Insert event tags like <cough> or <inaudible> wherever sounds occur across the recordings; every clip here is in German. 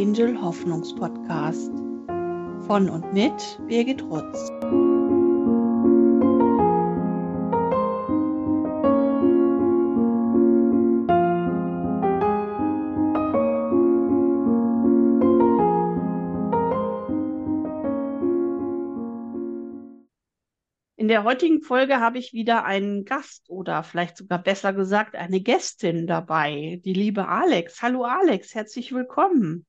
Angel Hoffnungspodcast von und mit Birgit Rutz. In der heutigen Folge habe ich wieder einen Gast oder vielleicht sogar besser gesagt eine Gästin dabei, die liebe Alex. Hallo Alex, herzlich willkommen.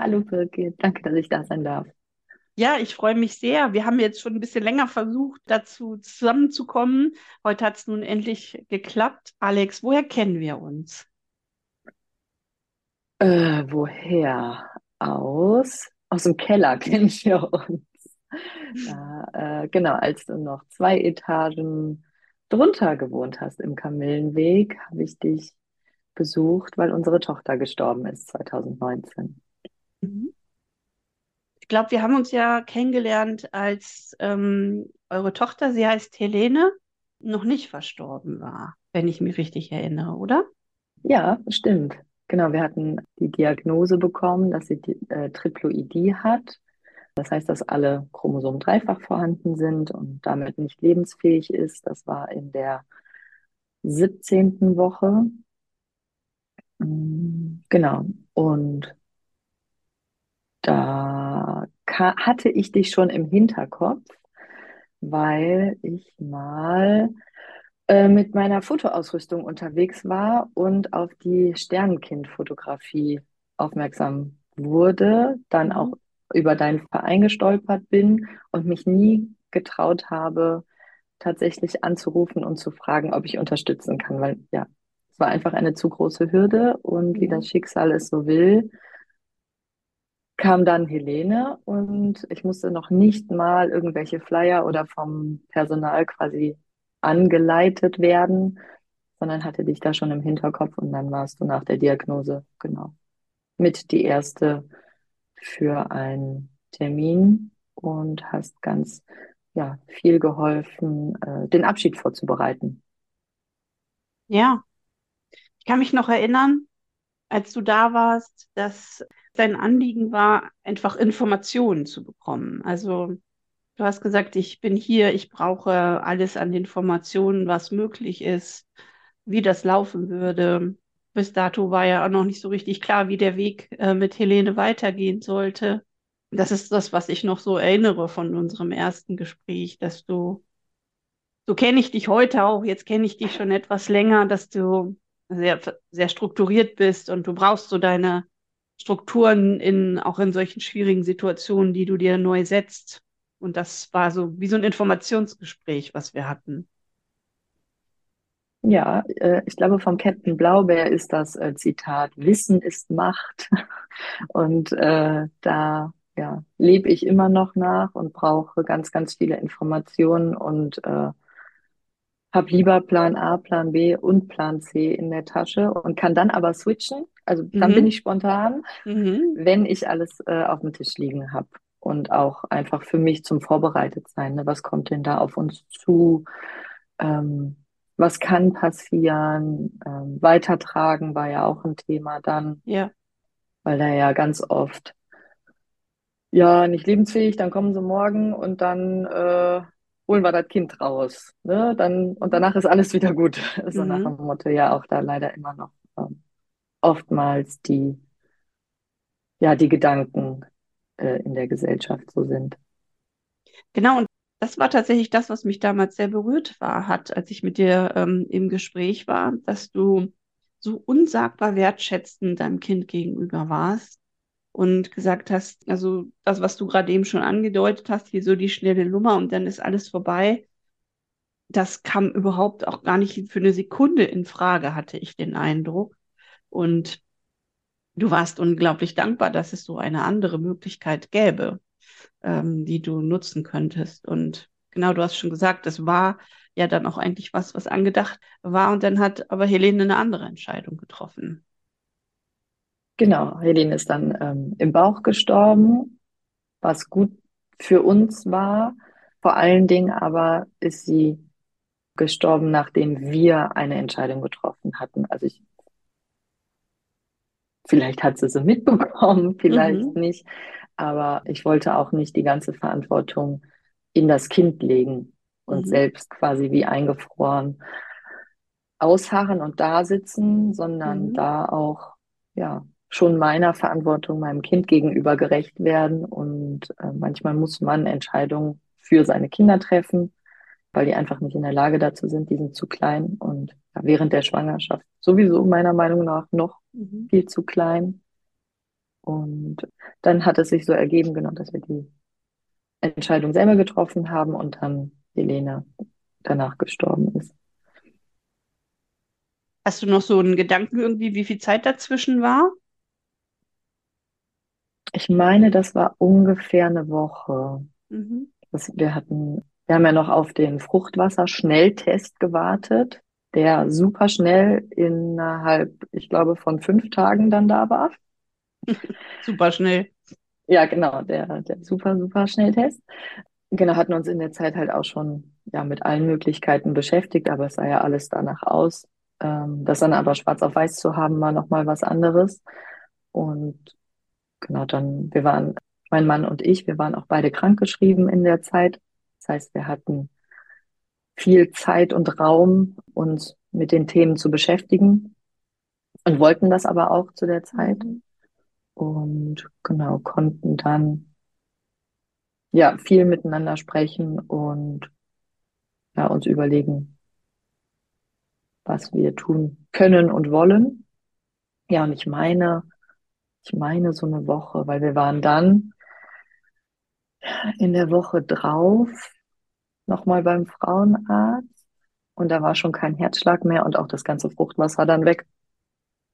Hallo Birgit, danke, dass ich da sein darf. Ja, ich freue mich sehr. Wir haben jetzt schon ein bisschen länger versucht, dazu zusammenzukommen. Heute hat es nun endlich geklappt. Alex, woher kennen wir uns? Äh, woher? Aus? Aus dem Keller <laughs> kennen wir uns. Da, äh, genau, als du noch zwei Etagen drunter gewohnt hast im Kamillenweg, habe ich dich besucht, weil unsere Tochter gestorben ist 2019. Ich glaube, wir haben uns ja kennengelernt, als ähm, eure Tochter, sie heißt Helene, noch nicht verstorben war, wenn ich mich richtig erinnere, oder? Ja, stimmt. Genau, wir hatten die Diagnose bekommen, dass sie äh, Triploidie hat. Das heißt, dass alle Chromosomen dreifach vorhanden sind und damit nicht lebensfähig ist. Das war in der 17. Woche. Mm, genau. Und da hatte ich dich schon im Hinterkopf, weil ich mal äh, mit meiner Fotoausrüstung unterwegs war und auf die Sternenkind-Fotografie aufmerksam wurde, dann mhm. auch über deinen Verein gestolpert bin und mich nie getraut habe, tatsächlich anzurufen und zu fragen, ob ich unterstützen kann, weil ja, es war einfach eine zu große Hürde und wie das Schicksal es so will, kam dann Helene und ich musste noch nicht mal irgendwelche Flyer oder vom Personal quasi angeleitet werden, sondern hatte dich da schon im Hinterkopf und dann warst du nach der Diagnose, genau, mit die erste für einen Termin und hast ganz ja, viel geholfen, äh, den Abschied vorzubereiten. Ja, ich kann mich noch erinnern, als du da warst, dass dein Anliegen war, einfach Informationen zu bekommen. Also du hast gesagt, ich bin hier, ich brauche alles an Informationen, was möglich ist, wie das laufen würde bis dato war ja auch noch nicht so richtig klar, wie der Weg äh, mit Helene weitergehen sollte. Das ist das, was ich noch so erinnere von unserem ersten Gespräch, dass du, so kenne ich dich heute auch, jetzt kenne ich dich schon etwas länger, dass du sehr, sehr strukturiert bist und du brauchst so deine Strukturen in, auch in solchen schwierigen Situationen, die du dir neu setzt. Und das war so wie so ein Informationsgespräch, was wir hatten. Ja, äh, ich glaube, vom Captain Blaubeer ist das äh, Zitat, Wissen ist Macht. <laughs> Und äh, da ja, lebe ich immer noch nach und brauche ganz, ganz viele Informationen und äh, habe lieber Plan A, Plan B und Plan C in der Tasche und kann dann aber switchen. Also dann mhm. bin ich spontan, mhm. wenn ich alles äh, auf dem Tisch liegen habe. Und auch einfach für mich zum Vorbereitetsein. Ne? Was kommt denn da auf uns zu? Ähm, was kann passieren. Ähm, weitertragen war ja auch ein Thema dann. Ja. Weil da ja ganz oft, ja, nicht lebensfähig, dann kommen sie morgen und dann äh, holen wir das Kind raus. Ne? Dann, und danach ist alles wieder gut. <laughs> So mhm. nach dem Motto ja auch da leider immer noch ähm, oftmals die, ja, die Gedanken äh, in der Gesellschaft so sind. Genau, und das war tatsächlich das, was mich damals sehr berührt war, hat, als ich mit dir ähm, im Gespräch war, dass du so unsagbar wertschätzend deinem Kind gegenüber warst und gesagt hast, also das, was du gerade eben schon angedeutet hast, hier so die schnelle Nummer und dann ist alles vorbei. Das kam überhaupt auch gar nicht für eine Sekunde in Frage, hatte ich den Eindruck. Und du warst unglaublich dankbar, dass es so eine andere Möglichkeit gäbe ähm, die du nutzen könntest. Und genau, du hast schon gesagt, das war ja dann auch eigentlich was, was angedacht war. Und dann hat aber Helene eine andere Entscheidung getroffen. Genau, Helene ist dann ähm, im Bauch gestorben, was gut für uns war. Vor allen Dingen aber ist sie gestorben, nachdem wir eine Entscheidung getroffen hatten. Also ich Vielleicht hat sie sie mitbekommen, <laughs> vielleicht Mhm. nicht. Aber ich wollte auch nicht die ganze Verantwortung in das Kind legen und Mhm. selbst quasi wie eingefroren ausharren und da sitzen, sondern Mhm. da auch, ja, schon meiner Verantwortung meinem Kind gegenüber gerecht werden. Und äh, manchmal muss man Entscheidungen für seine Kinder treffen, weil die einfach nicht in der Lage dazu sind, die sind zu klein und ja, während der Schwangerschaft sowieso meiner Meinung nach noch Mhm. viel zu klein. Und dann hat es sich so ergeben, genau, dass wir die Entscheidung selber getroffen haben und dann Helene danach gestorben ist. Hast du noch so einen Gedanken irgendwie, wie viel Zeit dazwischen war? Ich meine, das war ungefähr eine Woche. Mhm. Das, wir hatten, wir haben ja noch auf den Fruchtwasser-Schnelltest gewartet, der super schnell innerhalb, ich glaube, von fünf Tagen dann da war. <laughs> Super schnell. Ja, genau, der, der super, super Schnelltest. Genau, hatten uns in der Zeit halt auch schon ja, mit allen Möglichkeiten beschäftigt, aber es sah ja alles danach aus. Ähm, das dann aber schwarz auf weiß zu haben, war nochmal was anderes. Und genau, dann, wir waren, mein Mann und ich, wir waren auch beide krankgeschrieben in der Zeit. Das heißt, wir hatten viel Zeit und Raum, uns mit den Themen zu beschäftigen und wollten das aber auch zu der Zeit. Mhm. Und genau, konnten dann ja viel miteinander sprechen und ja, uns überlegen, was wir tun können und wollen. Ja, und ich meine, ich meine so eine Woche, weil wir waren dann in der Woche drauf nochmal beim Frauenarzt und da war schon kein Herzschlag mehr und auch das ganze Fruchtwasser dann weg.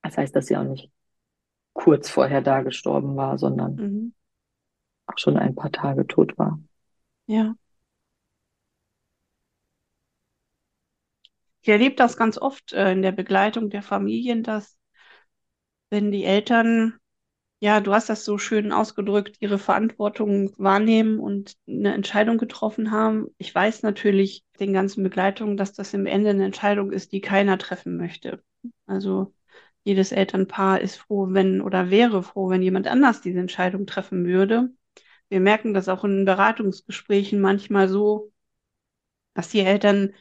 Das heißt, dass sie auch nicht kurz vorher da gestorben war, sondern Mhm. auch schon ein paar Tage tot war. Ja. Ich erlebe das ganz oft äh, in der Begleitung der Familien, dass wenn die Eltern, ja, du hast das so schön ausgedrückt, ihre Verantwortung wahrnehmen und eine Entscheidung getroffen haben. Ich weiß natürlich den ganzen Begleitungen, dass das im Ende eine Entscheidung ist, die keiner treffen möchte. Also jedes Elternpaar ist froh, wenn oder wäre froh, wenn jemand anders diese Entscheidung treffen würde. Wir merken das auch in Beratungsgesprächen manchmal so, dass die Eltern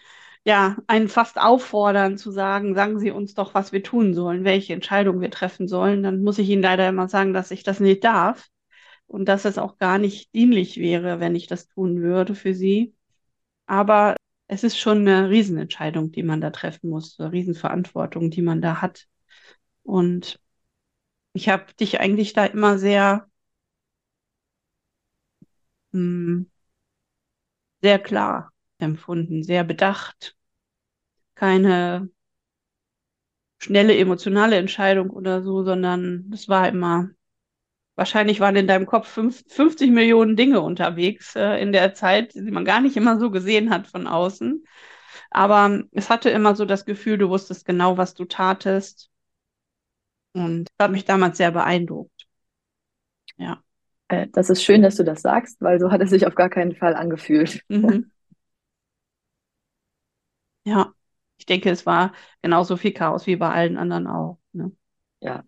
ja einen fast auffordern zu sagen, sagen Sie uns doch, was wir tun sollen, welche Entscheidung wir treffen sollen. Dann muss ich Ihnen leider immer sagen, dass ich das nicht darf und dass es auch gar nicht dienlich wäre, wenn ich das tun würde für Sie. Aber es ist schon eine Riesenentscheidung, die man da treffen muss, eine Riesenverantwortung, die man da hat. Und ich habe dich eigentlich da immer sehr, mh, sehr klar empfunden, sehr bedacht, keine schnelle emotionale Entscheidung oder so, sondern es war immer, wahrscheinlich waren in deinem Kopf fünf, 50 Millionen Dinge unterwegs äh, in der Zeit, die man gar nicht immer so gesehen hat von außen. Aber es hatte immer so das Gefühl, du wusstest genau, was du tatest. Und das hat mich damals sehr beeindruckt. Ja. Äh, das ist schön, dass du das sagst, weil so hat es sich auf gar keinen Fall angefühlt. Mhm. <laughs> Ja. Ich denke, es war genauso viel Chaos wie bei allen anderen auch. Ne? Ja,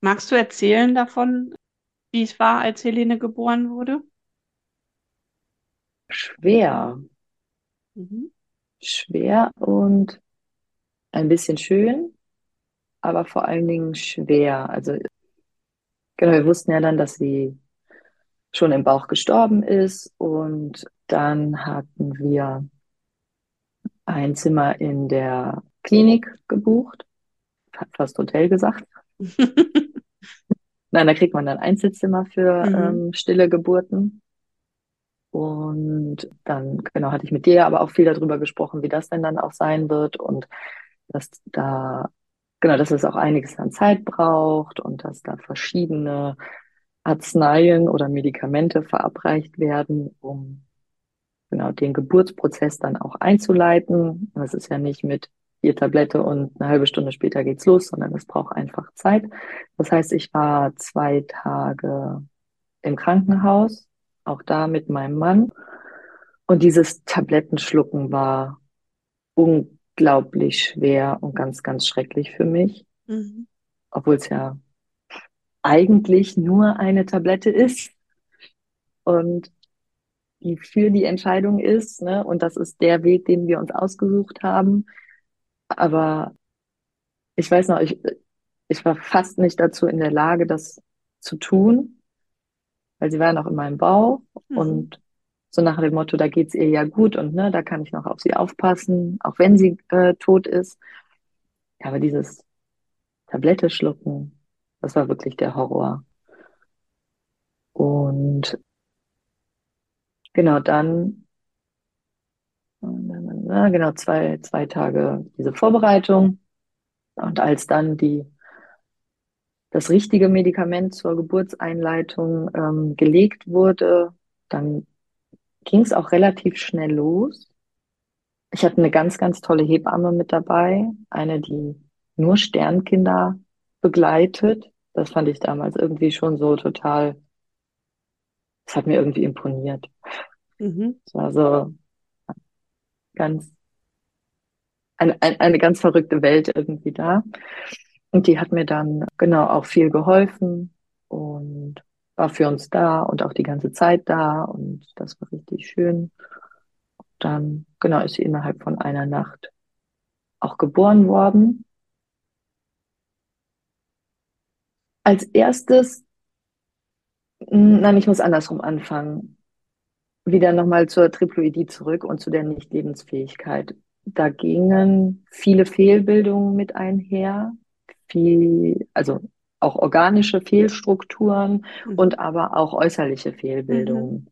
Magst du erzählen davon, wie es war, als Helene geboren wurde? schwer, Mhm. schwer und ein bisschen schön, aber vor allen Dingen schwer. Also genau, wir wussten ja dann, dass sie schon im Bauch gestorben ist und dann hatten wir ein Zimmer in der Klinik gebucht, hat fast Hotel gesagt. <laughs> Nein, da kriegt man dann Einzelzimmer für Mhm. ähm, stille Geburten. Und dann, genau, hatte ich mit dir aber auch viel darüber gesprochen, wie das denn dann auch sein wird und dass da, genau, dass es auch einiges an Zeit braucht und dass da verschiedene Arzneien oder Medikamente verabreicht werden, um genau den Geburtsprozess dann auch einzuleiten. Das ist ja nicht mit vier Tablette und eine halbe Stunde später geht's los, sondern es braucht einfach Zeit. Das heißt, ich war zwei Tage im Krankenhaus, auch da mit meinem Mann. Und dieses Tablettenschlucken war unglaublich schwer und ganz, ganz schrecklich für mich, Mhm. obwohl es ja eigentlich nur eine Tablette ist und die für die Entscheidung ist. Ne? Und das ist der Weg, den wir uns ausgesucht haben. Aber ich weiß noch, ich, ich war fast nicht dazu in der Lage, das zu tun, weil sie war noch in meinem Bauch mhm. und so nach dem Motto, da geht's ihr ja gut und ne, da kann ich noch auf sie aufpassen, auch wenn sie äh, tot ist. Aber dieses Tablette schlucken, das war wirklich der Horror. Und genau dann, genau, zwei, zwei Tage diese Vorbereitung. Und als dann die, das richtige Medikament zur Geburtseinleitung ähm, gelegt wurde, dann ging es auch relativ schnell los. Ich hatte eine ganz, ganz tolle Hebamme mit dabei, eine, die nur Sternkinder begleitet. Das fand ich damals irgendwie schon so total, das hat mir irgendwie imponiert. Mhm. Es war so ganz, eine, eine ganz verrückte Welt irgendwie da. Und die hat mir dann genau auch viel geholfen und war für uns da und auch die ganze Zeit da und das war richtig schön. Dann, genau, ist sie innerhalb von einer Nacht auch geboren worden. Als erstes, nein, ich muss andersrum anfangen. Wieder nochmal zur Triploidie zurück und zu der Nichtlebensfähigkeit. Da gingen viele Fehlbildungen mit einher, viel, also auch organische Fehlstrukturen mhm. und aber auch äußerliche Fehlbildungen. Mhm.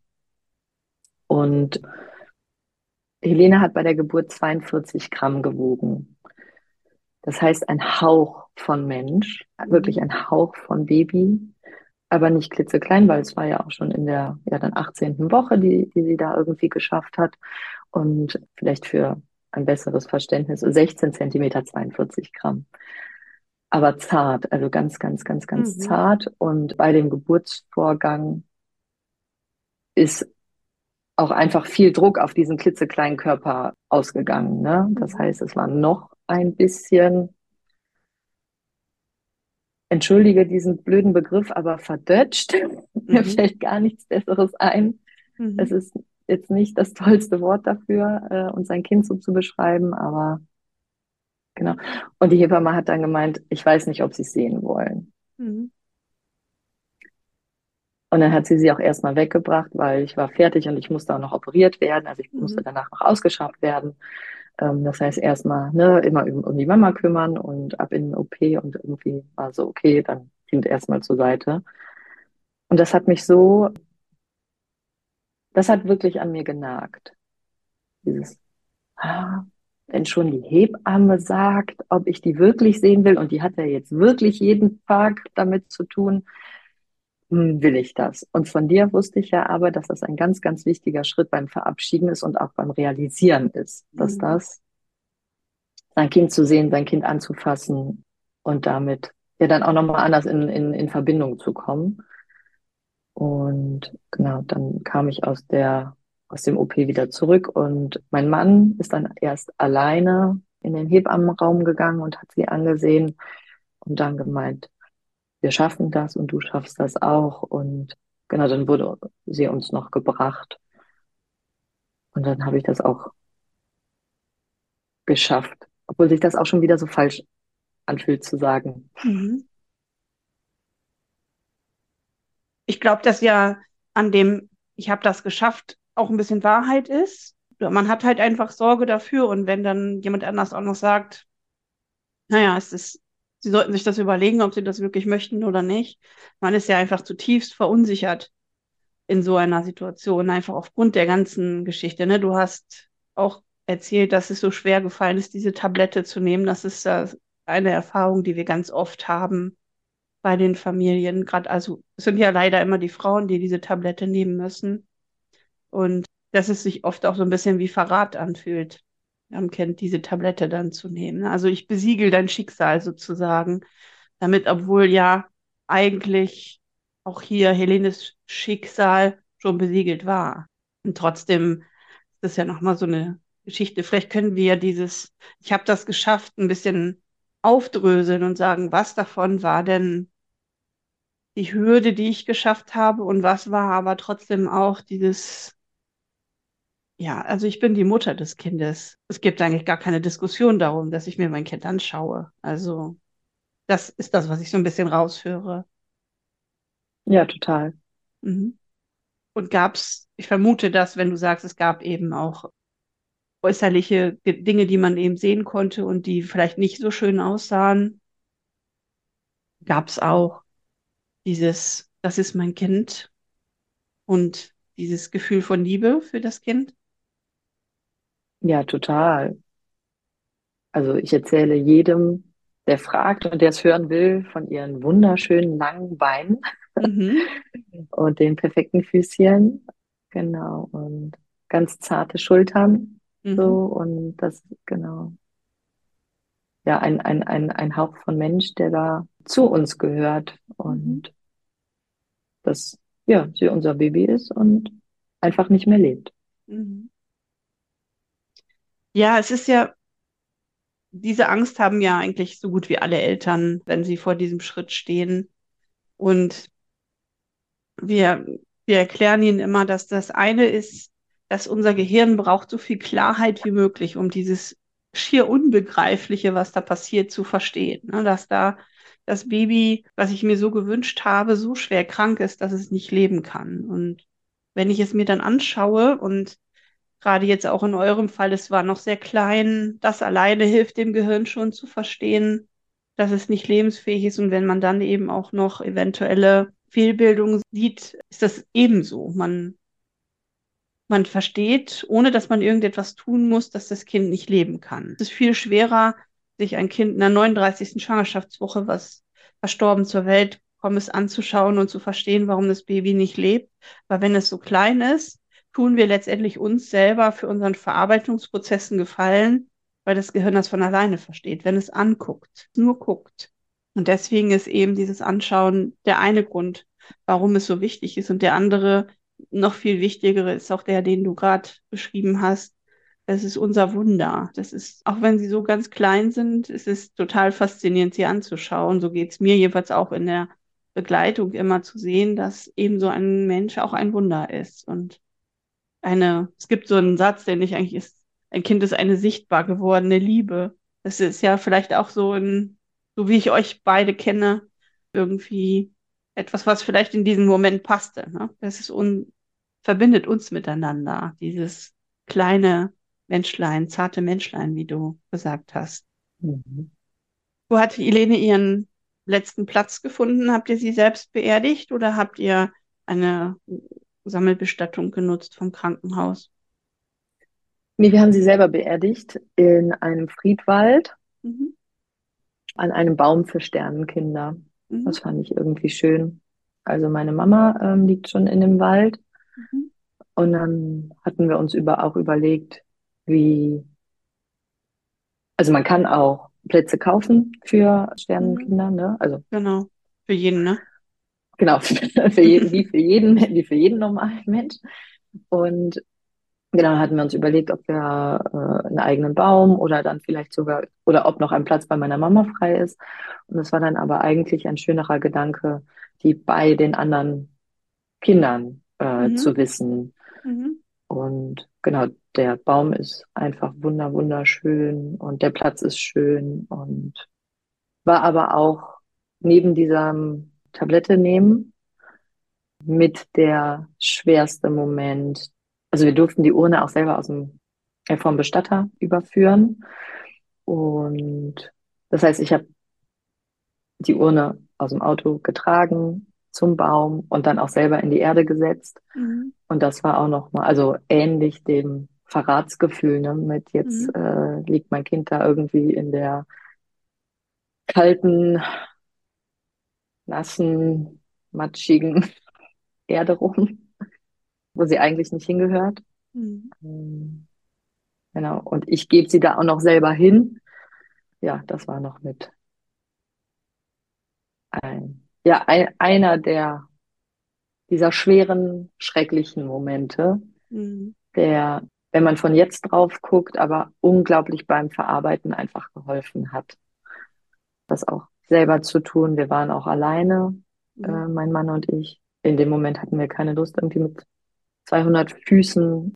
Und Helene hat bei der Geburt 42 Gramm gewogen. Das heißt, ein Hauch von Mensch, wirklich ein Hauch von Baby, aber nicht klitzeklein, weil es war ja auch schon in der ja dann 18. Woche, die, die sie da irgendwie geschafft hat. Und vielleicht für ein besseres Verständnis, 16 Zentimeter, 42 Gramm. Aber zart, also ganz, ganz, ganz, ganz mhm. zart. Und bei dem Geburtsvorgang ist auch einfach viel Druck auf diesen klitzekleinen Körper ausgegangen. Ne? Das mhm. heißt, es war noch ein bisschen, entschuldige diesen blöden Begriff, aber verdötscht. <laughs> Mhm. Mir fällt gar nichts Besseres ein. Mhm. Es ist jetzt nicht das tollste Wort dafür, äh, uns ein Kind so zu beschreiben, aber genau. Und die Hebamme hat dann gemeint, ich weiß nicht, ob sie es sehen wollen. Mhm. Und dann hat sie sie auch erstmal weggebracht, weil ich war fertig und ich musste auch noch operiert werden. Also ich mhm. musste danach noch ausgeschafft werden. Ähm, das heißt erstmal ne, immer um, um, die Mama kümmern und ab in den OP und irgendwie war so, okay, dann Kind erstmal zur Seite. Und das hat mich so, das hat wirklich an mir genagt. Dieses, ah, wenn schon die Hebamme sagt, ob ich die wirklich sehen will, und die hat ja jetzt wirklich jeden Tag damit zu tun, will ich das. Und von dir wusste ich ja aber, dass das ein ganz, ganz wichtiger Schritt beim Verabschieden ist und auch beim Realisieren ist, dass mhm. das sein Kind zu sehen, sein Kind anzufassen und damit ja dann auch nochmal anders in, in, in Verbindung zu kommen. Und genau, dann kam ich aus der, aus dem OP wieder zurück und mein Mann ist dann erst alleine in den Hebammenraum gegangen und hat sie angesehen und dann gemeint, wir schaffen das und du schaffst das auch. Und genau, dann wurde sie uns noch gebracht. Und dann habe ich das auch geschafft. Obwohl sich das auch schon wieder so falsch anfühlt zu sagen. Mhm. Ich glaube, dass ja an dem, ich habe das geschafft, auch ein bisschen Wahrheit ist. Man hat halt einfach Sorge dafür. Und wenn dann jemand anders auch noch sagt, naja, es ist Sie sollten sich das überlegen, ob sie das wirklich möchten oder nicht. Man ist ja einfach zutiefst verunsichert in so einer Situation, einfach aufgrund der ganzen Geschichte. Ne? Du hast auch erzählt, dass es so schwer gefallen ist, diese Tablette zu nehmen. Das ist eine Erfahrung, die wir ganz oft haben bei den Familien. Gerade also es sind ja leider immer die Frauen, die diese Tablette nehmen müssen. Und dass es sich oft auch so ein bisschen wie Verrat anfühlt ähm, kennt, diese Tablette dann zu nehmen. Also ich besiegel dein Schicksal sozusagen, damit, obwohl ja eigentlich auch hier Helenes Schicksal schon besiegelt war. Und trotzdem ist das ja nochmal so eine Geschichte. Vielleicht können wir dieses, ich habe das geschafft, ein bisschen aufdröseln und sagen, was davon war denn die Hürde, die ich geschafft habe und was war aber trotzdem auch dieses, ja, also ich bin die Mutter des Kindes. Es gibt eigentlich gar keine Diskussion darum, dass ich mir mein Kind anschaue. Also das ist das, was ich so ein bisschen raushöre. Ja, total. Mhm. Und gab's, ich vermute das, wenn du sagst, es gab eben auch äußerliche Dinge, die man eben sehen konnte und die vielleicht nicht so schön aussahen, gab es auch dieses, das ist mein Kind und dieses Gefühl von Liebe für das Kind? Ja, total. Also ich erzähle jedem, der fragt und der es hören will, von ihren wunderschönen langen Beinen Mhm. <laughs> und den perfekten Füßchen. Genau. Und ganz zarte Schultern. Mhm. So. Und das, genau. Ja, ein, ein, ein, ein Hauch von Mensch, der da zu uns gehört. Und Mhm. dass, ja, sie unser Baby ist und einfach nicht mehr lebt. Mhm. Ja, es ist ja, diese Angst haben ja eigentlich so gut wie alle Eltern, wenn sie vor diesem Schritt stehen. Und wir, wir erklären ihnen immer, dass das eine ist, dass unser Gehirn braucht so viel Klarheit wie möglich, um dieses schier Unbegreifliche, was da passiert, zu verstehen. Ne? Dass da das Baby, was ich mir so gewünscht habe, so schwer krank ist, dass es nicht leben kann. Und wenn ich es mir dann anschaue und gerade jetzt auch in eurem Fall, es war noch sehr klein, das alleine hilft dem Gehirn schon zu verstehen, dass es nicht lebensfähig ist. Und wenn man dann eben auch noch eventuelle Fehlbildungen sieht, ist das ebenso. Man, man versteht, ohne dass man irgendetwas tun muss, dass das Kind nicht leben kann. Es ist viel schwerer, sich ein Kind in der 39. Schwangerschaftswoche, was verstorben zur Welt kommt, es anzuschauen und zu verstehen, warum das Baby nicht lebt. Weil wenn es so klein ist, tun wir letztendlich uns selber für unseren Verarbeitungsprozessen gefallen, weil das Gehirn das von alleine versteht, wenn es anguckt, nur guckt. Und deswegen ist eben dieses Anschauen der eine Grund, warum es so wichtig ist. Und der andere, noch viel wichtigere, ist auch der, den du gerade beschrieben hast. Das ist unser Wunder. Das ist, auch wenn sie so ganz klein sind, es ist total faszinierend, sie anzuschauen. So geht es mir jeweils auch in der Begleitung immer zu sehen, dass eben so ein Mensch auch ein Wunder ist. Und eine, es gibt so einen Satz, den ich eigentlich ist, ein Kind ist eine sichtbar gewordene Liebe. Das ist ja vielleicht auch so ein, so wie ich euch beide kenne, irgendwie etwas, was vielleicht in diesem Moment passte. Ne? Das ist un, verbindet uns miteinander, dieses kleine Menschlein, zarte Menschlein, wie du gesagt hast. Mhm. Wo hat Helene ihren letzten Platz gefunden? Habt ihr sie selbst beerdigt oder habt ihr eine Sammelbestattung genutzt vom Krankenhaus? Nee, wir haben sie selber beerdigt in einem Friedwald Mhm. an einem Baum für Sternenkinder. Mhm. Das fand ich irgendwie schön. Also meine Mama ähm, liegt schon in dem Wald Mhm. und dann hatten wir uns über, auch überlegt, wie, also man kann auch Plätze kaufen für Sternenkinder, ne? Also Genau. Für jeden, ne? Genau, <laughs> für jeden, wie für jeden, wie für jeden normalen Mensch. Und genau, hatten wir uns überlegt, ob wir äh, einen eigenen Baum oder dann vielleicht sogar, oder ob noch ein Platz bei meiner Mama frei ist. Und das war dann aber eigentlich ein schönerer Gedanke, die bei den anderen Kindern äh, Mhm. zu wissen. Mhm. Und genau, der Baum ist einfach wunder, wunderschön und der Platz ist schön und war aber auch neben diesem Tablette nehmen mit der schwerste Moment. Also wir durften die Urne auch selber aus dem, äh, vom Bestatter überführen. Und das heißt, ich habe die Urne aus dem Auto getragen zum Baum und dann auch selber in die Erde gesetzt. Mhm. Und das war auch nochmal, also ähnlich dem Verratsgefühl, ne, mit jetzt Mhm. äh, liegt mein Kind da irgendwie in der kalten, nassen, matschigen <laughs> Erde rum, wo sie eigentlich nicht hingehört. Mhm. Ähm, Genau. Und ich gebe sie da auch noch selber hin. Ja, das war noch mit ein, ja, ein, einer der dieser schweren, schrecklichen Momente, Mhm. der, wenn man von jetzt drauf guckt, aber unglaublich beim Verarbeiten einfach geholfen hat. Das auch selber zu tun. Wir waren auch alleine mhm. äh, mein Mann und ich. In dem Moment hatten wir keine Lust, irgendwie mit 200 Füßen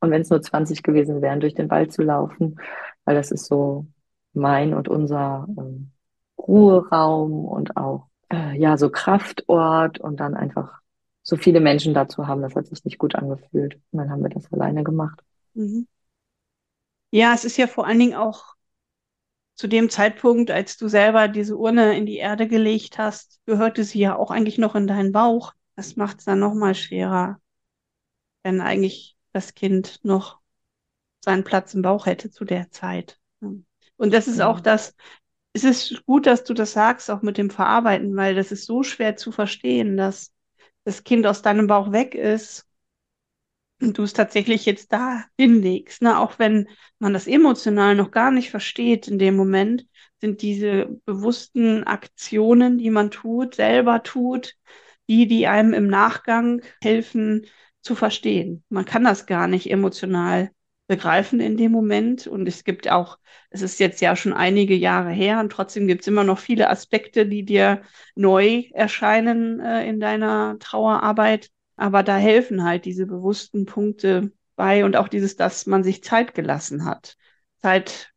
und wenn es nur 20 gewesen wären, durch den Wald zu laufen, weil das ist so mein und unser ähm, Ruheraum und auch äh, ja so Kraftort und dann einfach so viele Menschen dazu haben, das hat sich nicht gut angefühlt. Und dann haben wir das alleine gemacht. Mhm. Ja, es ist ja vor allen Dingen auch zu dem Zeitpunkt, als du selber diese Urne in die Erde gelegt hast, gehörte sie ja auch eigentlich noch in deinen Bauch. Das macht es dann noch mal schwerer, wenn eigentlich das Kind noch seinen Platz im Bauch hätte zu der Zeit. Und das ist auch das, es ist gut, dass du das sagst, auch mit dem Verarbeiten, weil das ist so schwer zu verstehen, dass das Kind aus deinem Bauch weg ist und du es tatsächlich jetzt da hinlegst. Ne? Auch wenn man das emotional noch gar nicht versteht in dem Moment, sind diese bewussten Aktionen, die man tut, selber tut, die, die einem im Nachgang helfen zu verstehen. Man kann das gar nicht emotional begreifen in dem Moment. Und es gibt auch, es ist jetzt ja schon einige Jahre her und trotzdem gibt es immer noch viele Aspekte, die dir neu erscheinen äh, in deiner Trauerarbeit. Aber da helfen halt diese bewussten Punkte bei und auch dieses, dass man sich Zeit gelassen hat. Zeit,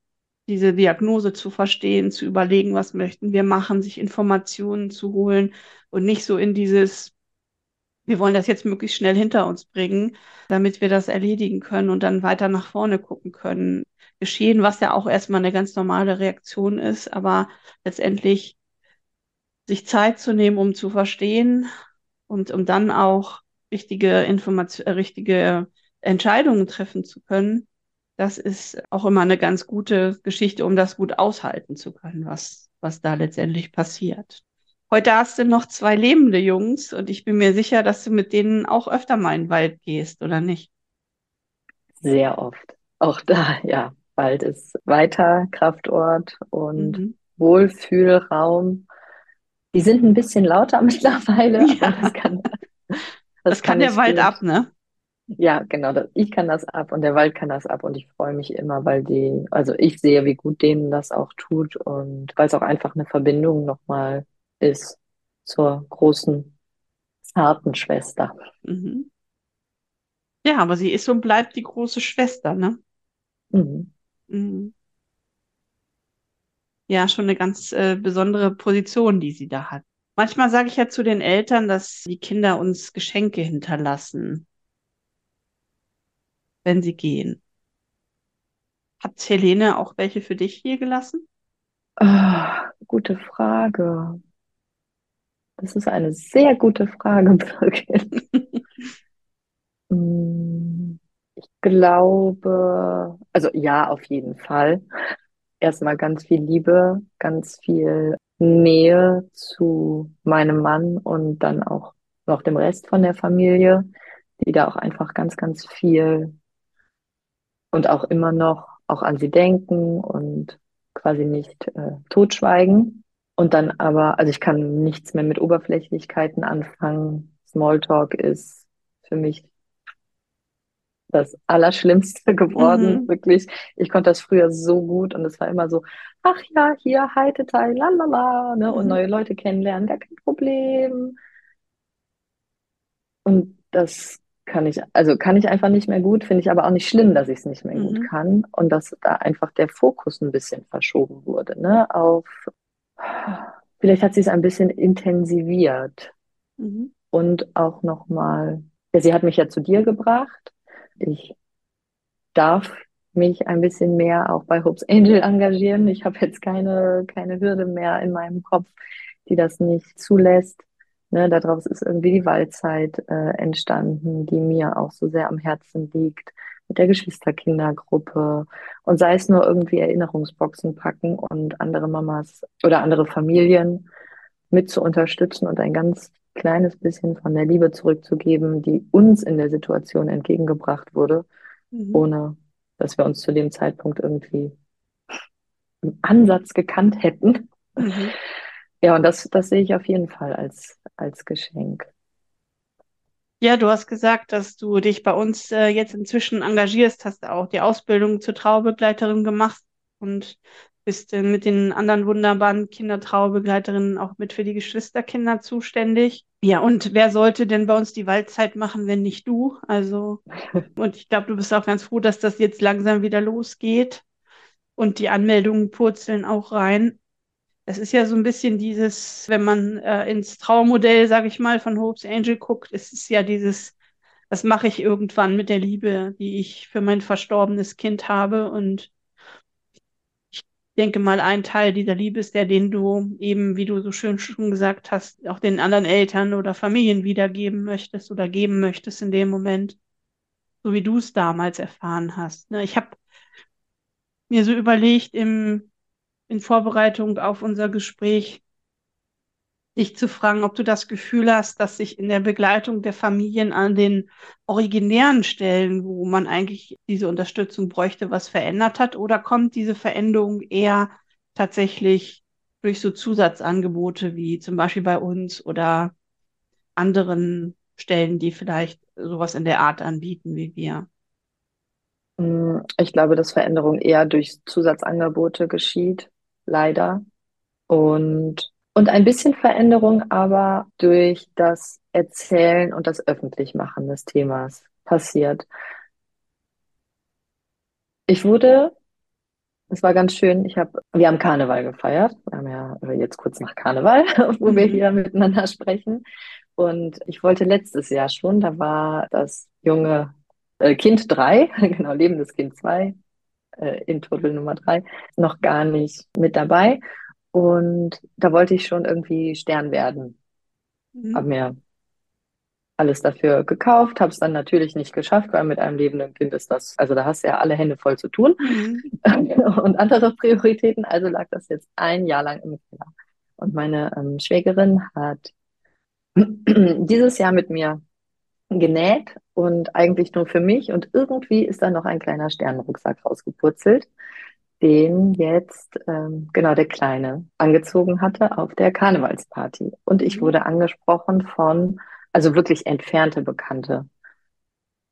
diese Diagnose zu verstehen, zu überlegen, was möchten wir machen, sich Informationen zu holen und nicht so in dieses wir wollen das jetzt möglichst schnell hinter uns bringen, damit wir das erledigen können und dann weiter nach vorne gucken können. Geschehen, was ja auch erstmal eine ganz normale Reaktion ist, aber letztendlich sich Zeit zu nehmen, um zu verstehen und um dann auch richtige Information, äh, richtige Entscheidungen treffen zu können, das ist auch immer eine ganz gute Geschichte, um das gut aushalten zu können, was, was da letztendlich passiert. Heute hast du noch zwei lebende Jungs und ich bin mir sicher, dass du mit denen auch öfter mal in den Wald gehst, oder nicht? Sehr oft. Auch da, ja. Wald ist weiter Kraftort und mhm. Wohlfühlraum. Die sind ein bisschen lauter <laughs> mittlerweile, ja. aber das kann, <laughs> <laughs> das, das kann, kann der Wald ab, ne? Ja, genau. Ich kann das ab und der Wald kann das ab und ich freue mich immer, weil die, also ich sehe, wie gut denen das auch tut und weil es auch einfach eine Verbindung nochmal ist zur großen, zarten Schwester. Mhm. Ja, aber sie ist und bleibt die große Schwester, ne? Mhm. Mhm. Ja, schon eine ganz äh, besondere Position, die sie da hat. Manchmal sage ich ja zu den Eltern, dass die Kinder uns Geschenke hinterlassen, wenn sie gehen. Hat Helene auch welche für dich hier gelassen? Ah, gute Frage. Das ist eine sehr gute Frage, <laughs> Birgit. Mm, ich glaube, also ja, auf jeden Fall. Erstmal ganz viel Liebe, ganz viel Nähe zu meinem Mann und dann auch noch dem Rest von der Familie, die da auch einfach ganz, ganz viel und auch immer noch auch an sie denken und quasi nicht äh, totschweigen. Und dann aber, also ich kann nichts mehr mit Oberflächlichkeiten anfangen. Smalltalk ist für mich das Allerschlimmste <laughs> geworden, mhm. wirklich. Ich konnte das früher so gut und es war immer so, ach ja, hier, Heiteteil, lalala, ne, mhm. und neue Leute kennenlernen, gar kein Problem. Und das kann ich, also kann ich einfach nicht mehr gut, finde ich aber auch nicht schlimm, dass ich es nicht mehr mhm. gut kann und dass da einfach der Fokus ein bisschen verschoben wurde, ne, auf Vielleicht hat sie es ein bisschen intensiviert mhm. und auch nochmal, ja, sie hat mich ja zu dir gebracht. Ich darf mich ein bisschen mehr auch bei Hopes Angel <laughs> engagieren. Ich habe jetzt keine, keine Hürde mehr in meinem Kopf, die das nicht zulässt. Ne, daraus ist irgendwie die Waldzeit äh, entstanden, die mir auch so sehr am Herzen liegt mit der Geschwisterkindergruppe und sei es nur irgendwie Erinnerungsboxen packen und andere Mamas oder andere Familien mit zu unterstützen und ein ganz kleines bisschen von der Liebe zurückzugeben, die uns in der Situation entgegengebracht wurde, mhm. ohne dass wir uns zu dem Zeitpunkt irgendwie im Ansatz gekannt hätten. Mhm. Ja, und das, das sehe ich auf jeden Fall als, als Geschenk. Ja, du hast gesagt, dass du dich bei uns äh, jetzt inzwischen engagierst, hast auch die Ausbildung zur Traubegleiterin gemacht und bist äh, mit den anderen wunderbaren Kindertraubegleiterinnen auch mit für die Geschwisterkinder zuständig. Ja, und wer sollte denn bei uns die Waldzeit machen, wenn nicht du? Also, <laughs> und ich glaube, du bist auch ganz froh, dass das jetzt langsam wieder losgeht und die Anmeldungen purzeln auch rein. Es ist ja so ein bisschen dieses, wenn man äh, ins Trauermodell, sage ich mal, von Hope's Angel guckt, es ist ja dieses, das mache ich irgendwann mit der Liebe, die ich für mein verstorbenes Kind habe. Und denke mal, ein Teil dieser Liebe ist der, den du eben, wie du so schön schon gesagt hast, auch den anderen Eltern oder Familien wiedergeben möchtest oder geben möchtest in dem Moment, so wie du es damals erfahren hast. Ne? Ich habe mir so überlegt im, in Vorbereitung auf unser Gespräch, dich zu fragen, ob du das Gefühl hast, dass sich in der Begleitung der Familien an den originären Stellen, wo man eigentlich diese Unterstützung bräuchte, was verändert hat, oder kommt diese Veränderung eher tatsächlich durch so Zusatzangebote wie zum Beispiel bei uns oder anderen Stellen, die vielleicht sowas in der Art anbieten wie wir? Ich glaube, dass Veränderung eher durch Zusatzangebote geschieht, leider. Und, und ein bisschen Veränderung aber durch das Erzählen und das Öffentlichmachen des Themas passiert. Ich wurde, es war ganz schön, ich habe, wir haben Karneval gefeiert. Wir haben ja jetzt kurz nach Karneval, <laughs> wo wir mhm. hier miteinander sprechen. Und ich wollte letztes Jahr schon, da war das junge äh, Kind 3, <laughs> genau, lebendes Kind 2, äh, in Total Nummer 3, noch gar nicht mit dabei. Und da wollte ich schon irgendwie Stern werden. Mhm. Hab mir alles dafür gekauft, habe es dann natürlich nicht geschafft, weil mit einem lebenden Kind ist das, also da hast du ja alle Hände voll zu tun mhm. <laughs> und andere Prioritäten. Also lag das jetzt ein Jahr lang im Keller. Und meine ähm, Schwägerin hat <clears throat> dieses Jahr mit mir genäht und eigentlich nur für mich. Und irgendwie ist da noch ein kleiner Sternenrucksack rausgepurzelt, den jetzt ähm, genau der Kleine angezogen hatte auf der Karnevalsparty. Und ich mhm. wurde angesprochen von, also wirklich entfernte Bekannte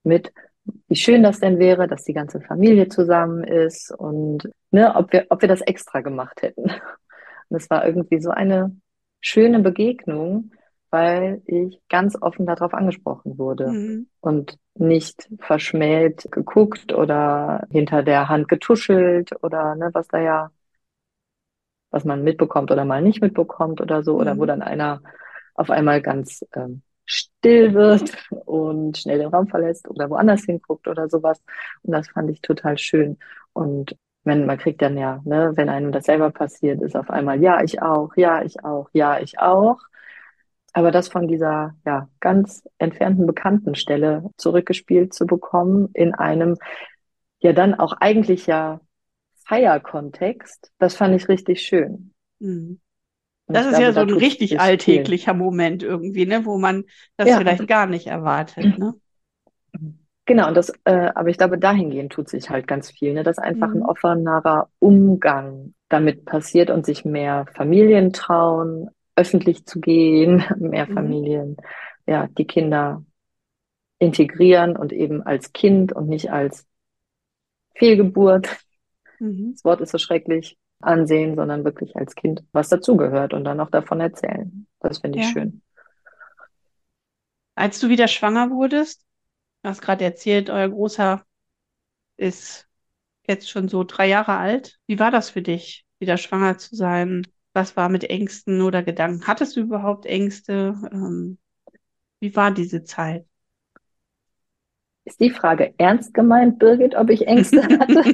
mit, wie schön das denn wäre, dass die ganze Familie zusammen ist und ne, ob wir, ob wir das extra gemacht hätten. <laughs> Und es war irgendwie so eine schöne Begegnung, weil ich ganz offen darauf angesprochen wurde mhm. und nicht verschmäht geguckt oder hinter der Hand getuschelt oder ne, was da ja, was man mitbekommt oder mal nicht mitbekommt oder so, mhm. oder wo mhm. dann einer auf einmal ganz ähm, still wird <laughs> und schnell den Raum verlässt oder woanders hinguckt oder sowas. Und das fand ich total schön. Und wenn man kriegt dann ja, ne, wenn einem das selber passiert, ist auf einmal, ja, ich auch, ja, ich auch, ja, ich auch. Aber das von dieser ja, ganz entfernten bekannten Stelle zurückgespielt zu bekommen in einem ja dann auch eigentlich ja Feierkontext, das fand ich richtig schön. Mhm. Das ist glaube, ja so ein richtig alltäglicher viel. Moment irgendwie, ne, wo man das ja. vielleicht gar nicht erwartet. Ne? Genau, und das, äh, aber ich glaube, dahingehend tut sich halt ganz viel, ne, dass einfach mhm. ein offenerer Umgang damit passiert und sich mehr Familien trauen, öffentlich zu gehen, <laughs> mehr mhm. Familien, ja, die Kinder integrieren und eben als Kind und nicht als Fehlgeburt. Mhm. Das Wort ist so schrecklich ansehen, sondern wirklich als Kind, was dazugehört und dann auch davon erzählen. Das finde ich ja. schön. Als du wieder schwanger wurdest, du hast gerade erzählt, euer Großer ist jetzt schon so drei Jahre alt. Wie war das für dich, wieder schwanger zu sein? Was war mit Ängsten oder Gedanken? Hattest du überhaupt Ängste? Ähm, wie war diese Zeit? Ist die Frage ernst gemeint, Birgit, ob ich Ängste <laughs> hatte?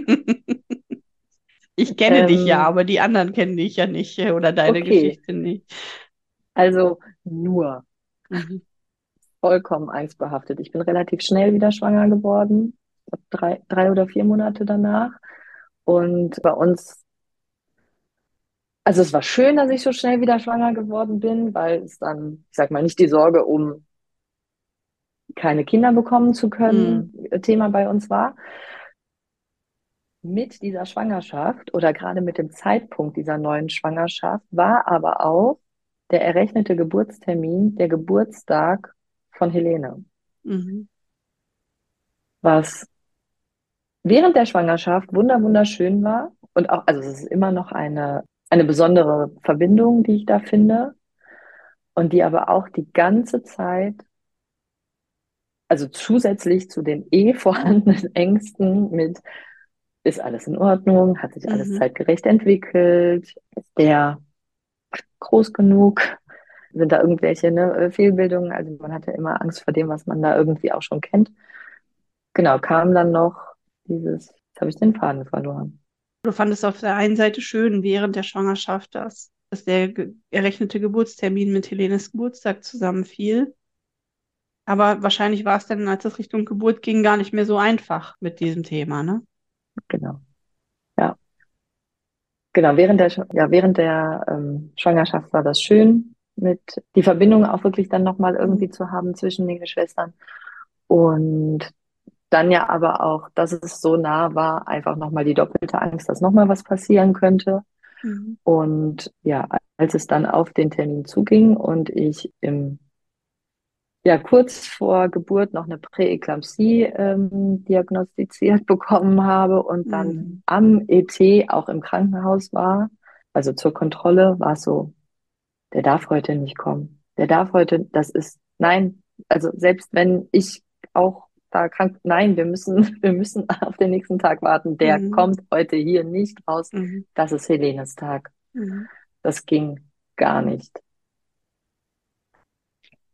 ich kenne ähm, dich ja, ähm, aber die anderen kennen dich ja nicht äh, oder deine okay. Geschichte nicht. Also nur. Mhm. Vollkommen angstbehaftet. Ich bin relativ schnell wieder schwanger geworden. Drei, drei oder vier Monate danach. Und bei uns also es war schön, dass ich so schnell wieder schwanger geworden bin, weil es dann, ich sag mal, nicht die Sorge um keine Kinder bekommen zu können mhm. Thema bei uns war. Mit dieser Schwangerschaft oder gerade mit dem Zeitpunkt dieser neuen Schwangerschaft war aber auch der errechnete Geburtstermin der Geburtstag von Helene. Mhm. Was während der Schwangerschaft wunder wunderschön war und auch, also es ist immer noch eine, eine besondere Verbindung, die ich da finde und die aber auch die ganze Zeit, also zusätzlich zu den eh <laughs> vorhandenen Ängsten mit, ist alles in Ordnung, hat sich alles Mhm. zeitgerecht entwickelt, ist der groß genug, sind da irgendwelche ne, Fehlbildungen, also man hat ja immer Angst vor dem, was man da irgendwie auch schon kennt. Genau, kam dann noch dieses, jetzt habe ich den Faden verloren. Du fandest auf der einen Seite schön während der Schwangerschaft, dass, dass der errechnete Geburtstermin mit Helenes Geburtstag zusammenfiel. Aber wahrscheinlich war es dann, als es Richtung Geburt ging, gar nicht mehr so einfach mit diesem Thema, ne? Genau. Ja. Genau, während der, ja, während der ähm, Schwangerschaft war das schön, mit die Verbindung auch wirklich dann nochmal irgendwie zu haben zwischen den Geschwistern. Und dann ja aber auch, dass es so nah war, einfach nochmal die doppelte Angst, dass nochmal was passieren könnte. Mhm. Und ja, als es dann auf den Termin zuging und ich im, ja, kurz vor Geburt noch eine Präeklampsie ähm, diagnostiziert <laughs> bekommen habe und dann Mhm. am ET auch im Krankenhaus war, also zur Kontrolle, war es so, der darf heute nicht kommen. Der darf heute, das ist, nein, also selbst wenn ich auch da krank, nein, wir müssen, <laughs> wir müssen auf den nächsten Tag warten. Der Mhm. kommt heute hier nicht raus. Mhm. Das ist Helenes Tag. Mhm. Das ging gar nicht.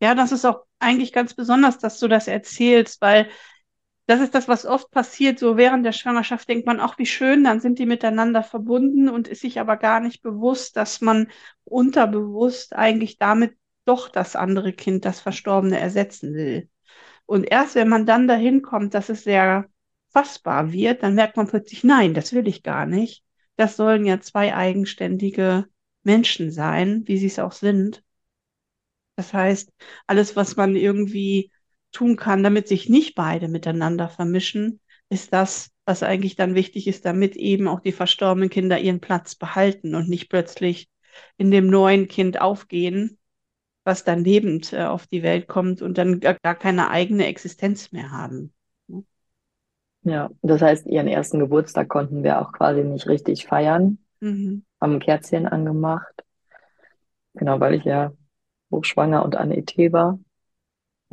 Ja, das ist auch eigentlich ganz besonders, dass du das erzählst, weil das ist das, was oft passiert. So während der Schwangerschaft denkt man, ach, wie schön, dann sind die miteinander verbunden und ist sich aber gar nicht bewusst, dass man unterbewusst eigentlich damit doch das andere Kind, das Verstorbene, ersetzen will. Und erst wenn man dann dahin kommt, dass es sehr fassbar wird, dann merkt man plötzlich, nein, das will ich gar nicht. Das sollen ja zwei eigenständige Menschen sein, wie sie es auch sind. Das heißt, alles, was man irgendwie tun kann, damit sich nicht beide miteinander vermischen, ist das, was eigentlich dann wichtig ist, damit eben auch die verstorbenen Kinder ihren Platz behalten und nicht plötzlich in dem neuen Kind aufgehen, was dann lebend äh, auf die Welt kommt und dann gar, gar keine eigene Existenz mehr haben. Ja, das heißt, ihren ersten Geburtstag konnten wir auch quasi nicht richtig feiern, Mhm. haben Kerzchen angemacht. Genau, weil ich ja hochschwanger und an ET war.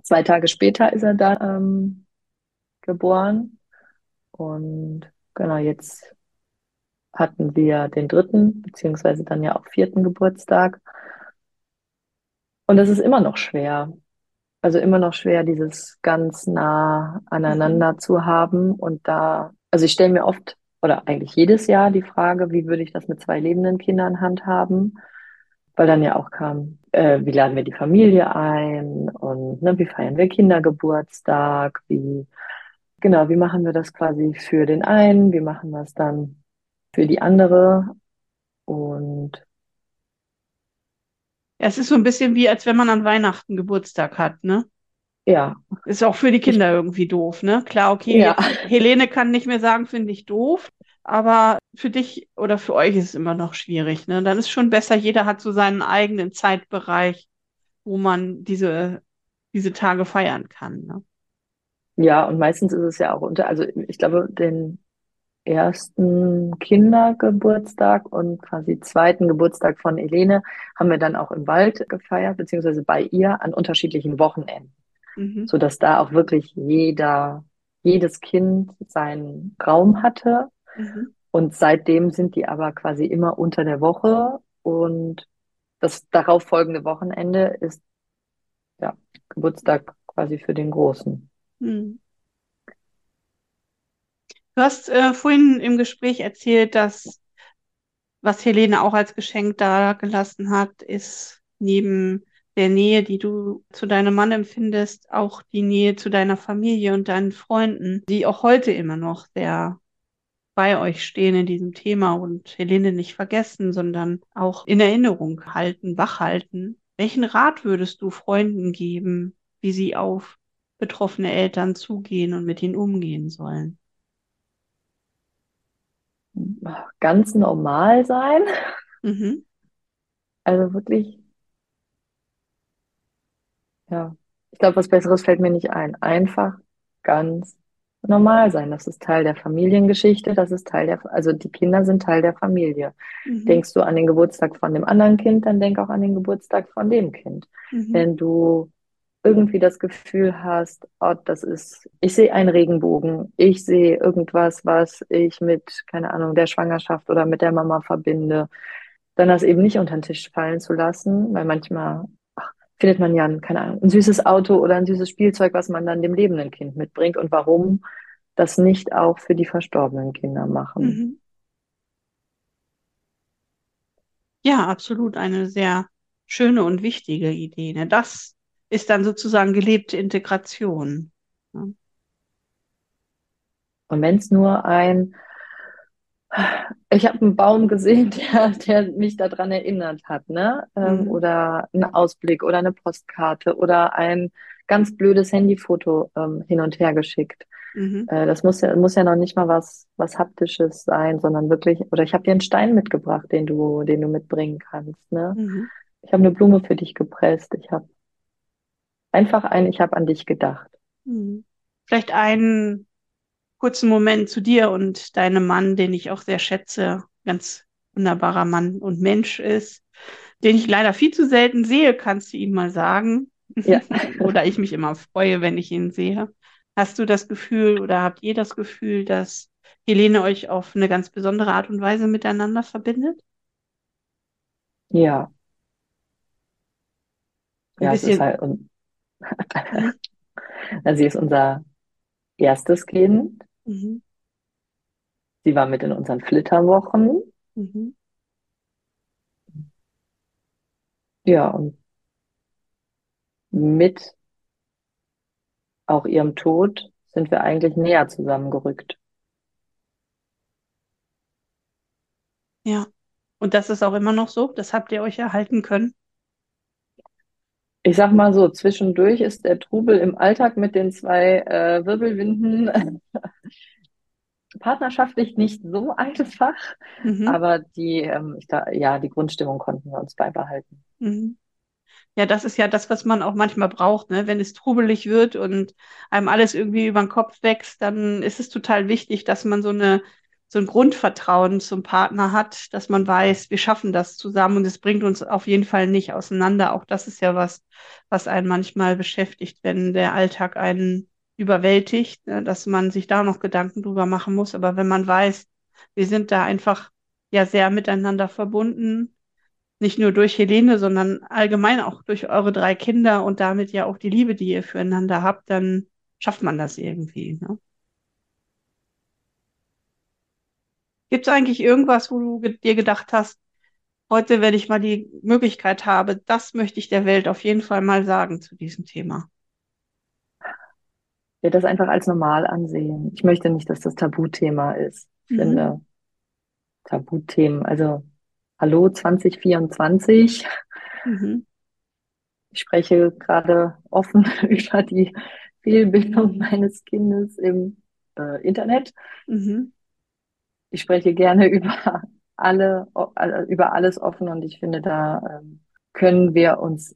Zwei Tage später ist er dann ähm, geboren. Und genau, jetzt hatten wir den dritten, beziehungsweise dann ja auch vierten Geburtstag. Und es ist immer noch schwer. Also immer noch schwer, dieses ganz nah aneinander zu haben. Und da, also ich stelle mir oft oder eigentlich jedes Jahr die Frage, wie würde ich das mit zwei lebenden Kindern handhaben? Weil dann ja auch kam, äh, wie laden wir die Familie ein und ne, wie feiern wir Kindergeburtstag, wie, genau, wie machen wir das quasi für den einen, wie machen wir es dann für die andere und es ist so ein bisschen wie, als wenn man an Weihnachten Geburtstag hat, ne? ja, Ist auch für die Kinder irgendwie doof, ne? Klar, okay, ja, Helene kann nicht mehr sagen, finde ich doof, aber für dich oder für euch ist es immer noch schwierig, ne? Dann ist schon besser, jeder hat so seinen eigenen Zeitbereich, wo man diese, diese Tage feiern kann, ne? ja, und meistens ist es ja auch unter, also ich glaube, den ersten Kindergeburtstag und quasi zweiten Geburtstag von Elene haben wir dann auch im Wald gefeiert, beziehungsweise bei ihr an unterschiedlichen Wochenenden, Mhm. so dass da auch wirklich jeder, jedes Kind seinen Raum hatte. Mhm. Und seitdem sind die aber quasi immer unter der Woche und das darauf folgende Wochenende ist ja Geburtstag quasi für den Großen. Mhm. Du hast äh, vorhin im Gespräch erzählt, dass was Helene auch als Geschenk dagelassen hat, ist neben der Nähe, die du zu deinem Mann empfindest, auch die Nähe zu deiner Familie und deinen Freunden, die auch heute immer noch sehr bei euch stehen in diesem Thema und Helene nicht vergessen, sondern auch in Erinnerung halten, wachhalten. Welchen Rat würdest du Freunden geben, wie sie auf betroffene Eltern zugehen und mit ihnen umgehen sollen? Ganz normal sein, Mhm. also wirklich, ja, ich glaube, was Besseres fällt mir nicht ein. Einfach ganz normal sein. Das ist Teil der Familiengeschichte, das ist Teil der, also die Kinder sind Teil der Familie. Mhm. Denkst du an den Geburtstag von dem anderen Kind, dann denk auch an den Geburtstag von dem Kind. Mhm. Wenn du irgendwie das Gefühl hast, oh, das ist, ich sehe einen Regenbogen, ich sehe irgendwas, was ich mit, keine Ahnung, der Schwangerschaft oder mit der Mama verbinde, dann das eben nicht unter den Tisch fallen zu lassen, weil manchmal ach, findet man ja, keine Ahnung, ein süßes Auto oder ein süßes Spielzeug, was man dann dem lebenden Kind mitbringt und warum das nicht auch für die verstorbenen Kinder machen. Mhm. Ja, absolut eine sehr schöne und wichtige Idee. Ne? Das ist dann sozusagen gelebte Integration. Ja. Und wenn es nur ein, ich habe einen Baum gesehen, <laughs> der, der mich daran erinnert hat, ne? Ähm, Mhm. oder ein Ausblick oder eine Postkarte oder ein ganz blödes Handyfoto ähm, hin und her geschickt. Mhm. Äh, das muss ja, muss ja noch nicht mal was, was Haptisches sein, sondern wirklich, oder ich habe dir einen Stein mitgebracht, den du, den du mitbringen kannst, ne? Mhm. Ich habe eine Blume für dich gepresst. Ich habe einfach ein, ich habe an dich gedacht. Mhm. Vielleicht einen kurzen Moment zu dir und deinem Mann, den ich auch sehr schätze, ganz wunderbarer Mann und Mensch ist, den ich leider viel zu selten sehe, kannst du ihm mal sagen. Ja. <laughs> Oder ich mich immer freue, wenn ich ihn sehe. Hast du das Gefühl oder habt ihr das Gefühl, dass Helene euch auf eine ganz besondere Art und Weise miteinander verbindet? Ja, Ein ja, es ist bisschen. halt, und. <laughs> also sie ist unser erstes Kind. Mhm. Sie war mit in unseren Flitterwochen. Mhm. Ja, und mit auch ihrem Tod sind wir eigentlich näher zusammengerückt. Ja. Und das ist auch immer noch so? Das habt ihr euch erhalten können? Ich sag mal so, zwischendurch ist der Trubel im Alltag mit den zwei äh, Wirbelwinden <laughs> partnerschaftlich nicht so einfach, Mhm. aber die, ähm, da, ja, die Grundstimmung konnten wir uns beibehalten. Mhm. Ja, das ist ja das, was man auch manchmal braucht, ne? Wenn es trubelig wird und einem alles irgendwie über den Kopf wächst, dann ist es total wichtig, dass man so eine, so ein Grundvertrauen zum Partner hat, dass man weiß, wir schaffen das zusammen und es bringt uns auf jeden Fall nicht auseinander. Auch das ist ja was, was einen manchmal beschäftigt, wenn der Alltag einen überwältigt, ne? Dass man sich da noch Gedanken drüber machen muss. Aber wenn man weiß, wir sind da einfach ja sehr miteinander verbunden, nicht nur durch Helene, sondern allgemein auch durch eure drei Kinder und damit ja auch die Liebe, die ihr füreinander habt, dann schafft man das irgendwie. Ne? Gibt es eigentlich irgendwas, wo du ge dir gedacht hast, heute, wenn ich mal die Möglichkeit habe, das möchte ich der Welt auf jeden Fall mal sagen zu diesem Thema? Ich werde das einfach als normal ansehen. Ich möchte nicht, dass das Tabuthema ist. Ich Mhm. finde Tabuthemen, also hallo 2024. Mhm. Ich spreche gerade offen <laughs> über die Fehlbildung meines Kindes im äh, Internet. Mhm. Ich spreche gerne <laughs> über alle, alle, über alles offen und ich finde, da ähm, können wir uns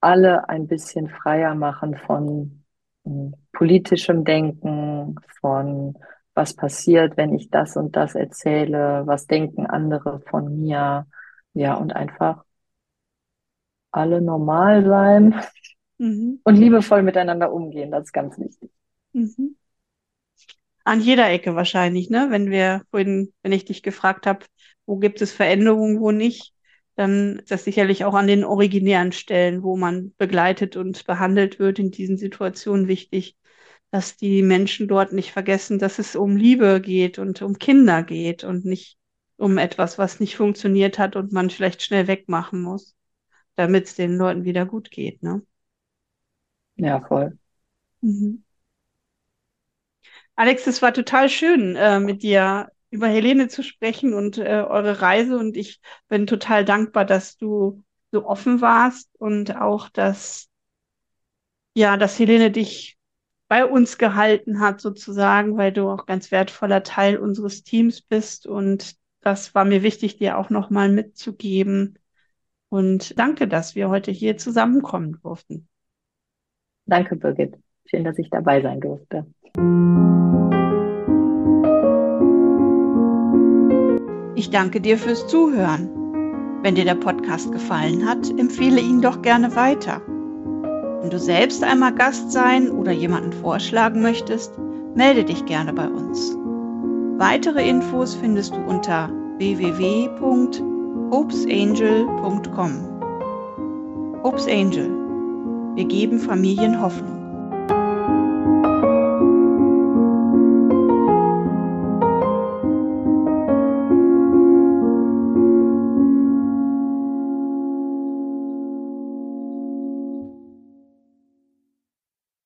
alle ein bisschen freier machen von ähm, politischem Denken, von was passiert, wenn ich das und das erzähle, was denken andere von mir. Ja, und einfach alle normal sein Mhm. und liebevoll miteinander umgehen. Das ist ganz wichtig. Mhm. An jeder Ecke wahrscheinlich, ne? Wenn wir vorhin, wenn ich dich gefragt habe, wo gibt es Veränderungen, wo nicht, dann ist das sicherlich auch an den originären Stellen, wo man begleitet und behandelt wird in diesen Situationen wichtig, dass die Menschen dort nicht vergessen, dass es um Liebe geht und um Kinder geht und nicht um etwas, was nicht funktioniert hat und man vielleicht schnell wegmachen muss, damit es den Leuten wieder gut geht, ne? Ja, voll. Mhm. Alex, es war total schön, äh, mit dir über Helene zu sprechen und äh, eure Reise. Und ich bin total dankbar, dass du so offen warst und auch, dass, ja, dass Helene dich bei uns gehalten hat, sozusagen, weil du auch ganz wertvoller Teil unseres Teams bist. Und das war mir wichtig, dir auch nochmal mitzugeben. Und danke, dass wir heute hier zusammenkommen durften. Danke, Birgit. Schön, dass ich dabei sein durfte. Ich danke dir fürs Zuhören. Wenn dir der Podcast gefallen hat, empfehle ihn doch gerne weiter. Wenn du selbst einmal Gast sein oder jemanden vorschlagen möchtest, melde dich gerne bei uns. Weitere Infos findest du unter www.obsangel.com. Obsangel. Wir geben Familien Hoffnung.